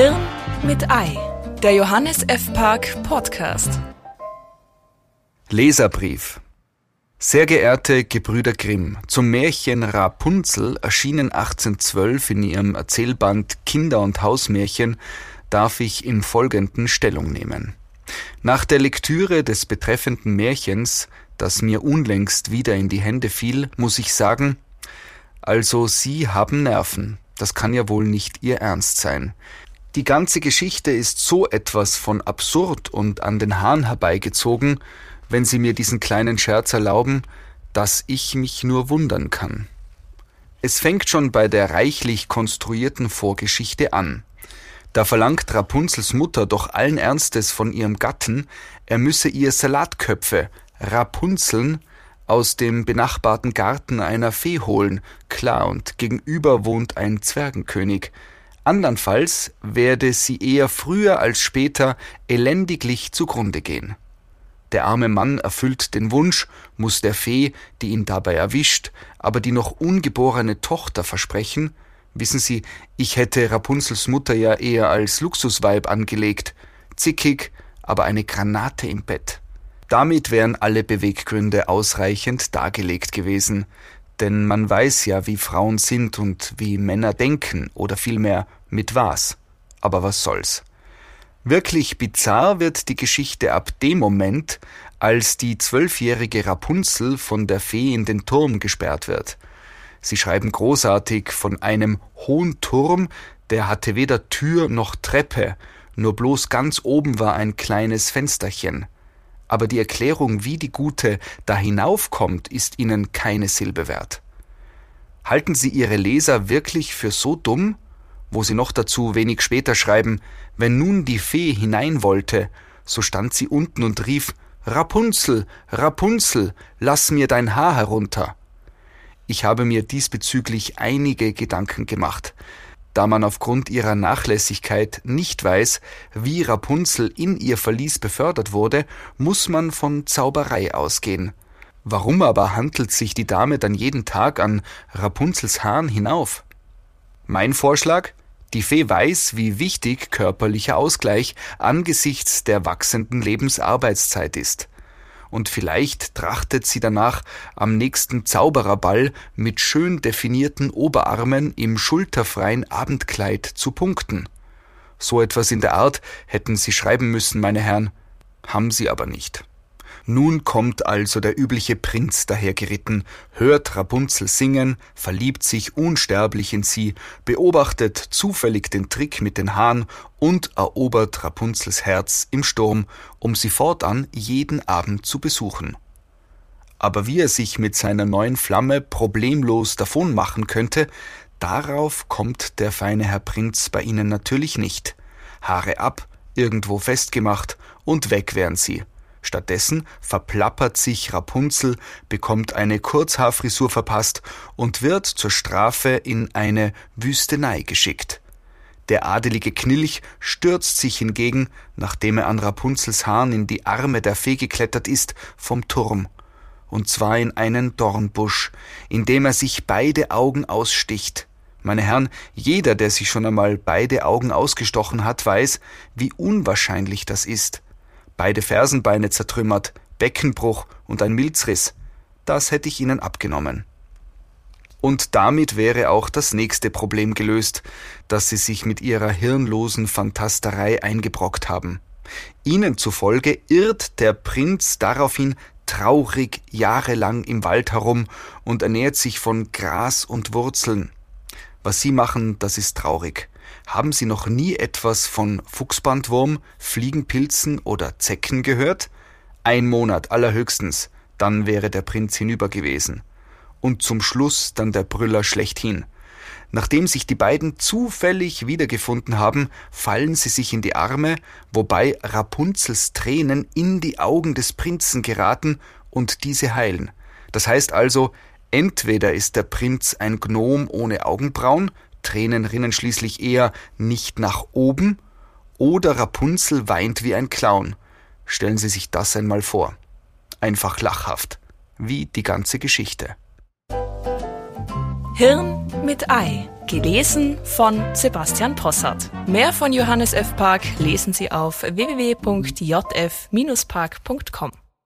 Hirn mit Ei, der Johannes F. Park Podcast. Leserbrief. Sehr geehrte Gebrüder Grimm, zum Märchen Rapunzel, erschienen 1812 in ihrem Erzählband Kinder- und Hausmärchen, darf ich im Folgenden Stellung nehmen. Nach der Lektüre des betreffenden Märchens, das mir unlängst wieder in die Hände fiel, muss ich sagen, also Sie haben Nerven. Das kann ja wohl nicht Ihr Ernst sein. Die ganze Geschichte ist so etwas von absurd und an den Haaren herbeigezogen, wenn Sie mir diesen kleinen Scherz erlauben, dass ich mich nur wundern kann. Es fängt schon bei der reichlich konstruierten Vorgeschichte an. Da verlangt Rapunzels Mutter doch allen Ernstes von ihrem Gatten, er müsse ihr Salatköpfe, Rapunzeln, aus dem benachbarten Garten einer Fee holen, klar, und gegenüber wohnt ein Zwergenkönig, Andernfalls werde sie eher früher als später elendiglich zugrunde gehen. Der arme Mann erfüllt den Wunsch, muss der Fee, die ihn dabei erwischt, aber die noch ungeborene Tochter versprechen, wissen Sie, ich hätte Rapunzels Mutter ja eher als Luxusweib angelegt, zickig, aber eine Granate im Bett. Damit wären alle Beweggründe ausreichend dargelegt gewesen, denn man weiß ja, wie Frauen sind und wie Männer denken, oder vielmehr mit was. Aber was soll's. Wirklich bizarr wird die Geschichte ab dem Moment, als die zwölfjährige Rapunzel von der Fee in den Turm gesperrt wird. Sie schreiben großartig von einem hohen Turm, der hatte weder Tür noch Treppe, nur bloß ganz oben war ein kleines Fensterchen aber die Erklärung, wie die Gute da hinaufkommt, ist ihnen keine Silbe wert. Halten Sie Ihre Leser wirklich für so dumm, wo Sie noch dazu wenig später schreiben, wenn nun die Fee hinein wollte, so stand sie unten und rief Rapunzel, Rapunzel, lass mir dein Haar herunter. Ich habe mir diesbezüglich einige Gedanken gemacht, da man aufgrund ihrer Nachlässigkeit nicht weiß, wie Rapunzel in ihr Verlies befördert wurde, muss man von Zauberei ausgehen. Warum aber handelt sich die Dame dann jeden Tag an Rapunzels Haaren hinauf? Mein Vorschlag? Die Fee weiß, wie wichtig körperlicher Ausgleich angesichts der wachsenden Lebensarbeitszeit ist und vielleicht trachtet sie danach am nächsten Zaubererball mit schön definierten Oberarmen im schulterfreien Abendkleid zu punkten. So etwas in der Art hätten Sie schreiben müssen, meine Herren, haben Sie aber nicht. Nun kommt also der übliche Prinz dahergeritten, hört Rapunzel singen, verliebt sich unsterblich in sie, beobachtet zufällig den Trick mit den Haaren und erobert Rapunzels Herz im Sturm, um sie fortan jeden Abend zu besuchen. Aber wie er sich mit seiner neuen Flamme problemlos davon machen könnte, darauf kommt der feine Herr Prinz bei ihnen natürlich nicht. Haare ab, irgendwo festgemacht und weg wären sie. Stattdessen verplappert sich Rapunzel, bekommt eine Kurzhaarfrisur verpasst und wird zur Strafe in eine Wüstenei geschickt. Der adelige Knilch stürzt sich hingegen, nachdem er an Rapunzels Haaren in die Arme der Fee geklettert ist, vom Turm, und zwar in einen Dornbusch, in dem er sich beide Augen aussticht. Meine Herren, jeder, der sich schon einmal beide Augen ausgestochen hat, weiß, wie unwahrscheinlich das ist beide Fersenbeine zertrümmert, Beckenbruch und ein Milzriss. Das hätte ich ihnen abgenommen. Und damit wäre auch das nächste Problem gelöst, das sie sich mit ihrer hirnlosen Fantasterei eingebrockt haben. Ihnen zufolge irrt der Prinz daraufhin traurig jahrelang im Wald herum und ernährt sich von Gras und Wurzeln. Was Sie machen, das ist traurig. Haben Sie noch nie etwas von Fuchsbandwurm, Fliegenpilzen oder Zecken gehört? Ein Monat allerhöchstens, dann wäre der Prinz hinüber gewesen. Und zum Schluss dann der Brüller schlechthin. Nachdem sich die beiden zufällig wiedergefunden haben, fallen sie sich in die Arme, wobei Rapunzels Tränen in die Augen des Prinzen geraten und diese heilen. Das heißt also, entweder ist der Prinz ein Gnom ohne Augenbrauen, Tränen rinnen schließlich eher nicht nach oben, oder Rapunzel weint wie ein Clown. Stellen Sie sich das einmal vor. Einfach lachhaft, wie die ganze Geschichte. Hirn mit Ei. Gelesen von Sebastian Possart. Mehr von Johannes F. Park lesen Sie auf www.jf-park.com.